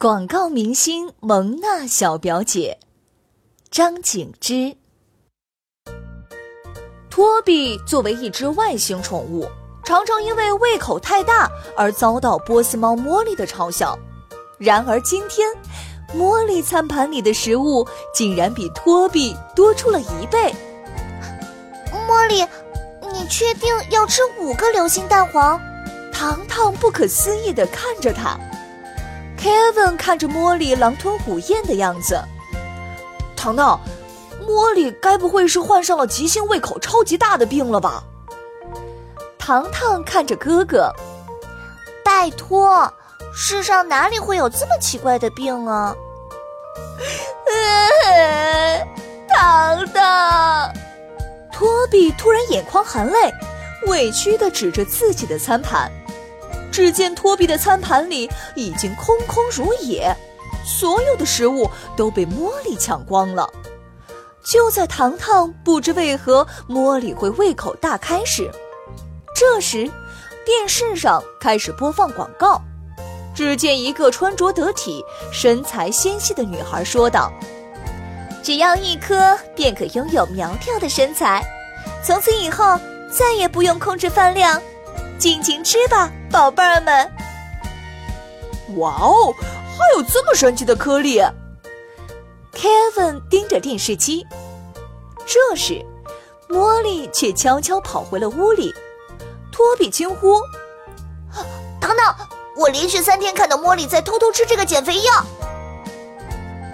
广告明星蒙娜小表姐。张景之，托比作为一只外星宠物，常常因为胃口太大而遭到波斯猫茉莉的嘲笑。然而今天，茉莉餐盘里的食物竟然比托比多出了一倍。茉莉，你确定要吃五个流心蛋黄？糖糖不可思议地看着他。Kevin 看着茉莉狼吞虎咽的样子。糖糖，茉莉该不会是患上了急性胃口超级大的病了吧？糖糖看着哥哥，拜托，世上哪里会有这么奇怪的病啊？糖糖，托比突然眼眶含泪，委屈的指着自己的餐盘。只见托比的餐盘里已经空空如也。所有的食物都被茉莉抢光了。就在糖糖不知为何茉莉会胃口大开时，这时电视上开始播放广告。只见一个穿着得体、身材纤细的女孩说道：“只要一颗，便可拥有苗条的身材。从此以后，再也不用控制饭量，尽情吃吧，宝贝儿们！”哇哦！还有这么神奇的颗粒！Kevin 盯着电视机。这时，茉莉却悄悄跑回了屋里。托比惊呼：“等等，我连续三天看到茉莉在偷偷吃这个减肥药。”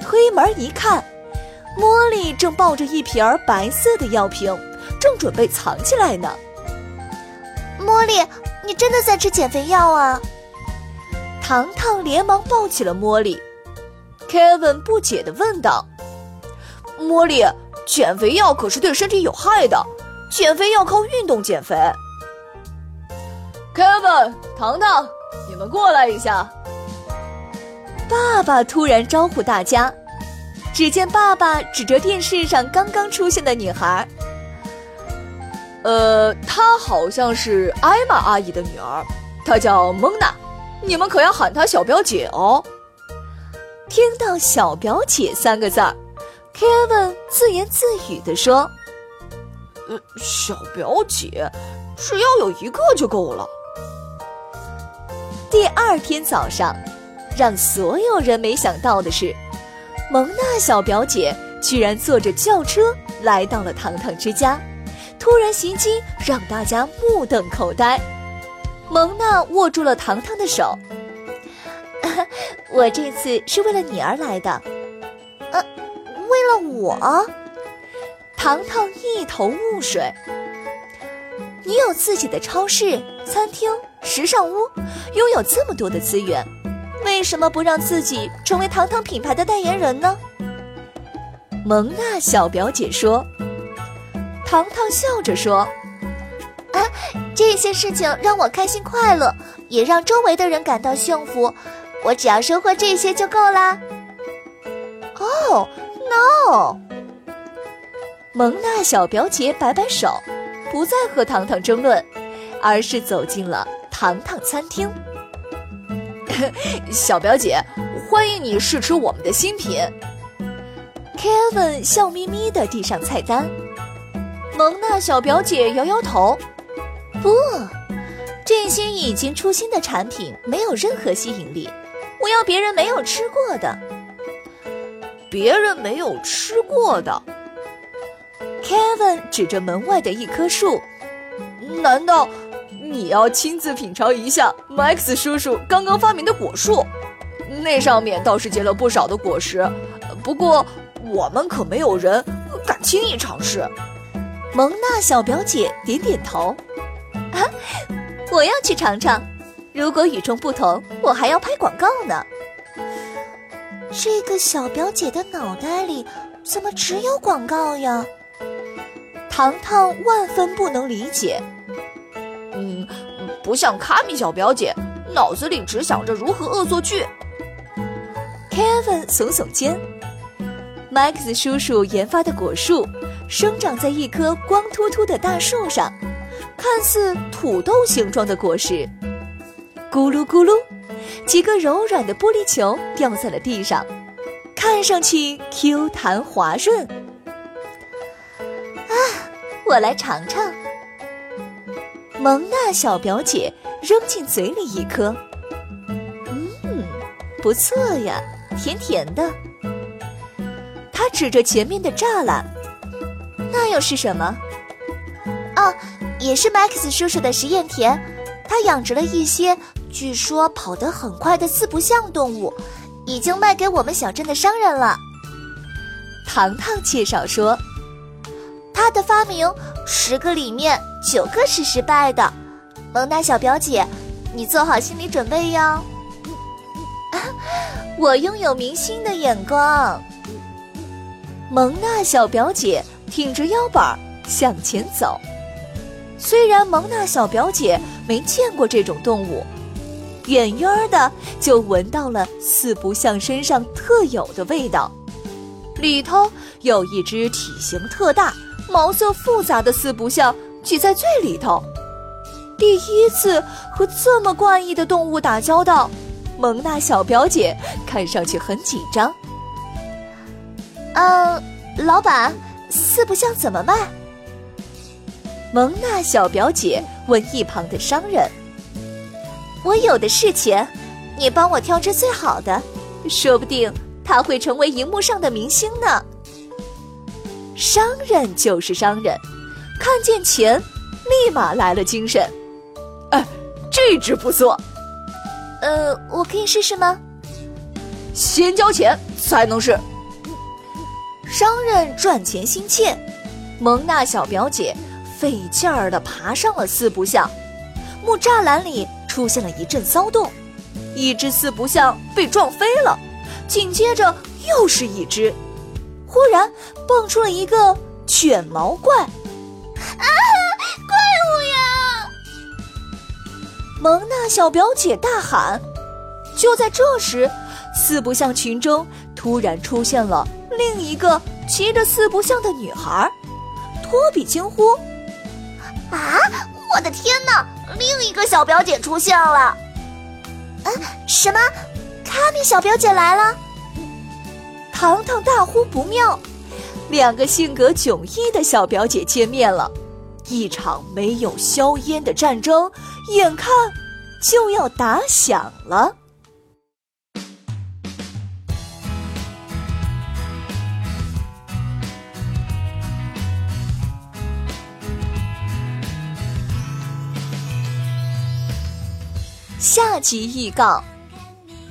推门一看，茉莉正抱着一瓶白色的药瓶，正准备藏起来呢。茉莉，你真的在吃减肥药啊？糖糖连忙抱起了茉莉，Kevin 不解地问道：“茉莉，减肥药可是对身体有害的，减肥要靠运动减肥。”Kevin，糖糖，你们过来一下。爸爸突然招呼大家，只见爸爸指着电视上刚刚出现的女孩：“呃，她好像是艾玛阿姨的女儿，她叫蒙娜。”你们可要喊她小表姐哦。听到“小表姐”三个字儿，Kevin 自言自语地说：“呃，小表姐，只要有一个就够了。”第二天早上，让所有人没想到的是，蒙娜小表姐居然坐着轿车来到了糖糖之家，突然袭击让大家目瞪口呆。蒙娜握住了糖糖的手。我这次是为了你而来的，呃，为了我。糖糖一头雾水。你有自己的超市、餐厅、时尚屋，拥有这么多的资源，为什么不让自己成为糖糖品牌的代言人呢？蒙娜小表姐说。糖糖笑着说。啊，这些事情让我开心快乐，也让周围的人感到幸福。我只要收获这些就够啦。哦，no！蒙娜小表姐摆摆手，不再和糖糖争论，而是走进了糖糖餐厅。小表姐，欢迎你试吃我们的新品。Kevin 笑眯眯地递上菜单，蒙娜小表姐摇摇头。不，这些已经出新的产品没有任何吸引力。我要别人没有吃过的，别人没有吃过的。Kevin 指着门外的一棵树，难道你要亲自品尝一下 Max 叔叔刚刚发明的果树？那上面倒是结了不少的果实，不过我们可没有人敢轻易尝试。蒙娜小表姐点点头，啊，我要去尝尝。如果与众不同，我还要拍广告呢。这个小表姐的脑袋里怎么只有广告呀？糖糖万分不能理解。嗯，不像卡米小表姐，脑子里只想着如何恶作剧。Kevin 耸耸肩。Max 叔叔研发的果树生长在一棵光秃秃的大树上，看似土豆形状的果实。咕噜咕噜，几个柔软的玻璃球掉在了地上，看上去 Q 弹滑润。啊，我来尝尝。蒙娜小表姐扔进嘴里一颗，嗯，不错呀，甜甜的。她指着前面的栅栏，那又是什么？哦，也是 Max 叔叔的实验田，他养殖了一些据说跑得很快的四不像动物，已经卖给我们小镇的商人了。糖糖介绍说，他的发明十个里面。九个是失败的，蒙娜小表姐，你做好心理准备哟。我拥有明星的眼光。蒙娜小表姐挺着腰板向前走，虽然蒙娜小表姐没见过这种动物，远远的就闻到了四不像身上特有的味道，里头有一只体型特大、毛色复杂的四不像。挤在最里头，第一次和这么怪异的动物打交道，蒙娜小表姐看上去很紧张。嗯，老板，四不像怎么卖？蒙娜小表姐问一旁的商人：“我有的是钱，你帮我挑只最好的，说不定他会成为荧幕上的明星呢。”商人就是商人。看见钱，立马来了精神。哎，这只不错。呃，我可以试试吗？先交钱才能试。商人赚钱心切，蒙娜小表姐费劲儿地爬上了四不像。木栅栏里出现了一阵骚动，一只四不像被撞飞了，紧接着又是一只，忽然蹦出了一个卷毛怪。啊！怪物呀！蒙娜小表姐大喊。就在这时，四不像群中突然出现了另一个骑着四不像的女孩。托比惊呼：“啊！我的天哪！另一个小表姐出现了！”啊！什么？卡米小表姐来了！糖糖大呼不妙。两个性格迥异的小表姐见面了，一场没有硝烟的战争眼看就要打响了。下集预告，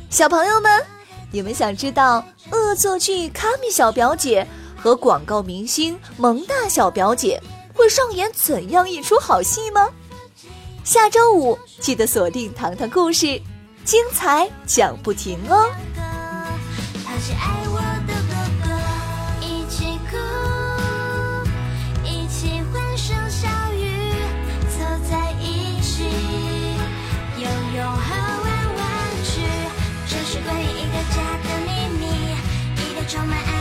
小朋友们，你们想知道恶作剧卡米小表姐？和广告明星蒙大小表姐会上演怎样一出好戏吗？下周五记得锁定《糖糖故事》，精彩讲不停哦。他是爱我 Put your